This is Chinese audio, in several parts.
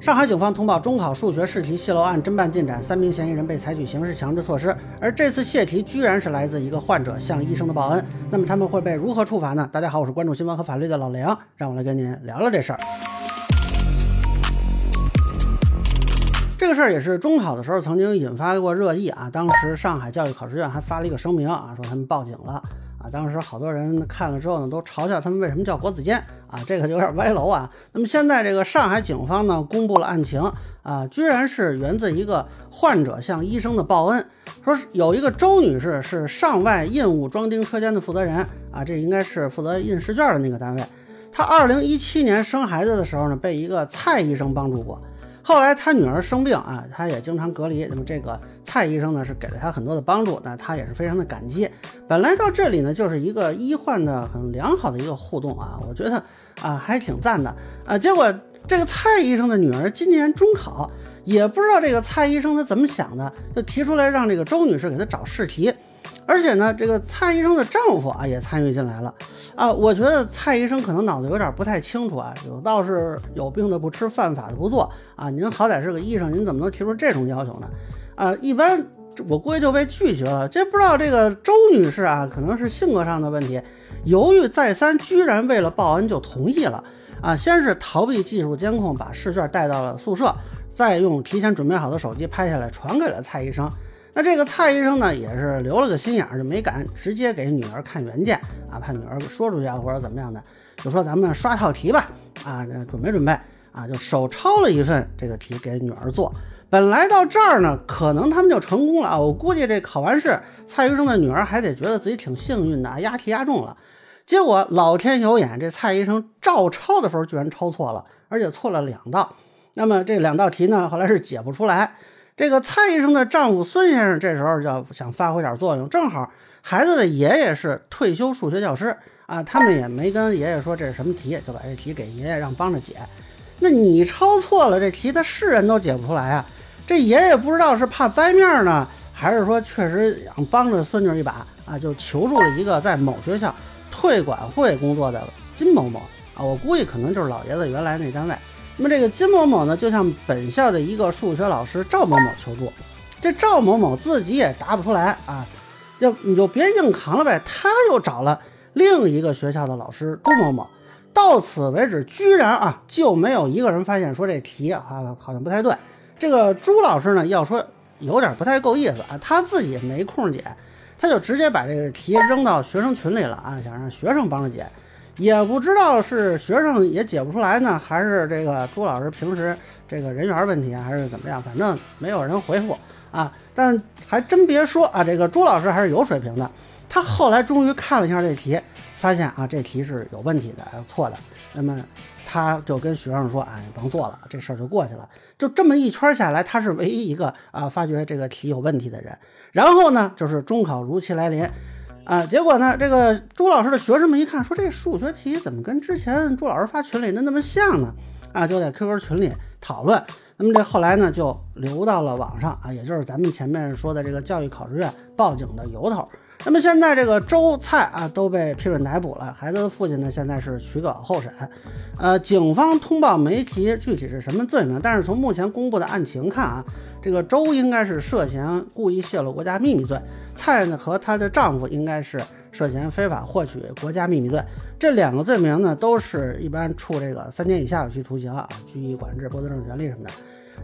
上海警方通报中考数学试题泄露案侦办进展，三名嫌疑人被采取刑事强制措施。而这次泄题居然是来自一个患者向医生的报恩，那么他们会被如何处罚呢？大家好，我是关注新闻和法律的老梁，让我来跟您聊聊这事儿。这个事儿也是中考的时候曾经引发过热议啊，当时上海教育考试院还发了一个声明啊，说他们报警了。啊，当时好多人看了之后呢，都嘲笑他们为什么叫国子监啊，这个就有点歪楼啊。那么现在这个上海警方呢，公布了案情啊，居然是源自一个患者向医生的报恩，说有一个周女士是上外印务装订车间的负责人啊，这应该是负责印试卷的那个单位。她二零一七年生孩子的时候呢，被一个蔡医生帮助过。后来他女儿生病啊，他也经常隔离。那么这个蔡医生呢，是给了他很多的帮助，那他也是非常的感激。本来到这里呢，就是一个医患的很良好的一个互动啊，我觉得啊还挺赞的啊。结果这个蔡医生的女儿今年中考，也不知道这个蔡医生他怎么想的，就提出来让这个周女士给他找试题。而且呢，这个蔡医生的丈夫啊也参与进来了，啊，我觉得蔡医生可能脑子有点不太清楚啊，有道是有病的不吃，犯法的不做啊。您好歹是个医生，您怎么能提出这种要求呢？啊，一般我估计就被拒绝了。这不知道这个周女士啊，可能是性格上的问题，犹豫再三，居然为了报恩就同意了啊。先是逃避技术监控，把试卷带到了宿舍，再用提前准备好的手机拍下来传给了蔡医生。那这个蔡医生呢，也是留了个心眼，就没敢直接给女儿看原件啊，怕女儿说出去啊，或者怎么样的，就说咱们刷套题吧，啊，准备准备啊，就手抄了一份这个题给女儿做。本来到这儿呢，可能他们就成功了啊，我估计这考完试，蔡医生的女儿还得觉得自己挺幸运的啊，押题押中了。结果老天有眼，这蔡医生照抄的时候居然抄错了，而且错了两道。那么这两道题呢，后来是解不出来。这个蔡医生的丈夫孙先生这时候就想发挥点作用，正好孩子的爷爷是退休数学教师啊，他们也没跟爷爷说这是什么题，就把这题给爷爷让帮着解。那你抄错了这题，他是人都解不出来啊。这爷爷不知道是怕栽面呢，还是说确实想帮着孙女一把啊，就求助了一个在某学校退管会工作的金某某啊，我估计可能就是老爷子原来那单位。那么这个金某某呢，就向本校的一个数学老师赵某某求助，这赵某某自己也答不出来啊，要你就别硬扛了呗。他又找了另一个学校的老师朱某某，到此为止，居然啊就没有一个人发现说这题啊好像不太对。这个朱老师呢，要说有点不太够意思啊，他自己没空解，他就直接把这个题扔到学生群里了啊，想让学生帮着解。也不知道是学生也解不出来呢，还是这个朱老师平时这个人缘问题啊，还是怎么样？反正没有人回复啊。但还真别说啊，这个朱老师还是有水平的。他后来终于看了一下这题，发现啊，这题是有问题的，错的。那么他就跟学生说：“哎，甭做了，这事儿就过去了。”就这么一圈下来，他是唯一一个啊发觉这个题有问题的人。然后呢，就是中考如期来临。啊，结果呢？这个朱老师的学生们一看，说这数学题怎么跟之前朱老师发群里的那么像呢？啊，就在 QQ 群里讨论。那么这后来呢，就流到了网上啊，也就是咱们前面说的这个教育考试院报警的由头。那么现在这个周蔡啊都被批准逮捕了，孩子的父亲呢现在是取保候审。呃，警方通报没提具体是什么罪名，但是从目前公布的案情看啊，这个周应该是涉嫌故意泄露国家秘密罪。蔡呢和她的丈夫应该是涉嫌非法获取国家秘密罪，这两个罪名呢都是一般处这个三年以下有期徒刑啊，拘役、管制、剥夺政治权利什么的。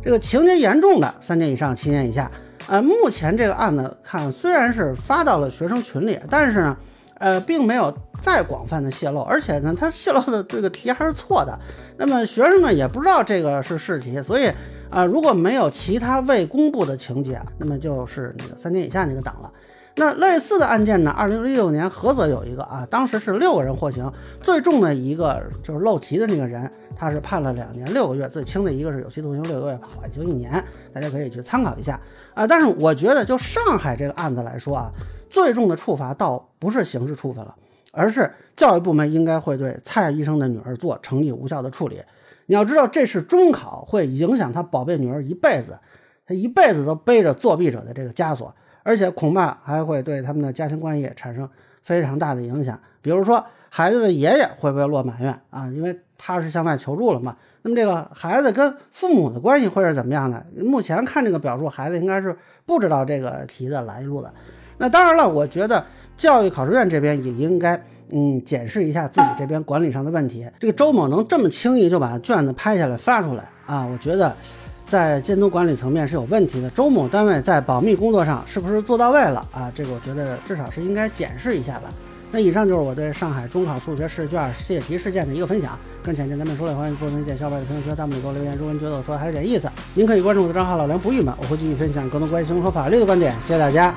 这个情节严重的，三年以上七年以下。呃，目前这个案子看虽然是发到了学生群里，但是呢，呃，并没有再广泛的泄露，而且呢，他泄露的这个题还是错的。那么学生呢也不知道这个是试题，所以。啊，如果没有其他未公布的情节，那么就是那个三年以下那个档了。那类似的案件呢？二零一六年菏泽有一个啊，当时是六个人获刑，最重的一个就是漏题的那个人，他是判了两年六个月，最轻的一个是有期徒刑六个月，缓刑一年。大家可以去参考一下啊。但是我觉得，就上海这个案子来说啊，最重的处罚倒不是刑事处分了，而是教育部门应该会对蔡医生的女儿做惩役无效的处理。你要知道，这是中考，会影响他宝贝女儿一辈子，他一辈子都背着作弊者的这个枷锁，而且恐怕还会对他们的家庭关系产生非常大的影响。比如说，孩子的爷爷会不会落满怨啊？因为他是向外求助了嘛。那么这个孩子跟父母的关系会是怎么样的？目前看这个表述，孩子应该是不知道这个题的来路的。那当然了，我觉得教育考试院这边也应该嗯检视一下自己这边管理上的问题。这个周某能这么轻易就把卷子拍下来发出来啊？我觉得在监督管理层面是有问题的。周某单位在保密工作上是不是做到位了啊？这个我觉得至少是应该检视一下吧。那以上就是我对上海中考数学试卷泄题事件的一个分享。更浅见咱们说了，欢迎做成一件小白的评论区、弹幕给我留言。如果您觉得我说的还有点意思，您可以关注我的账号老梁不郁闷，我会继续分享更多关于熊和法律的观点。谢谢大家。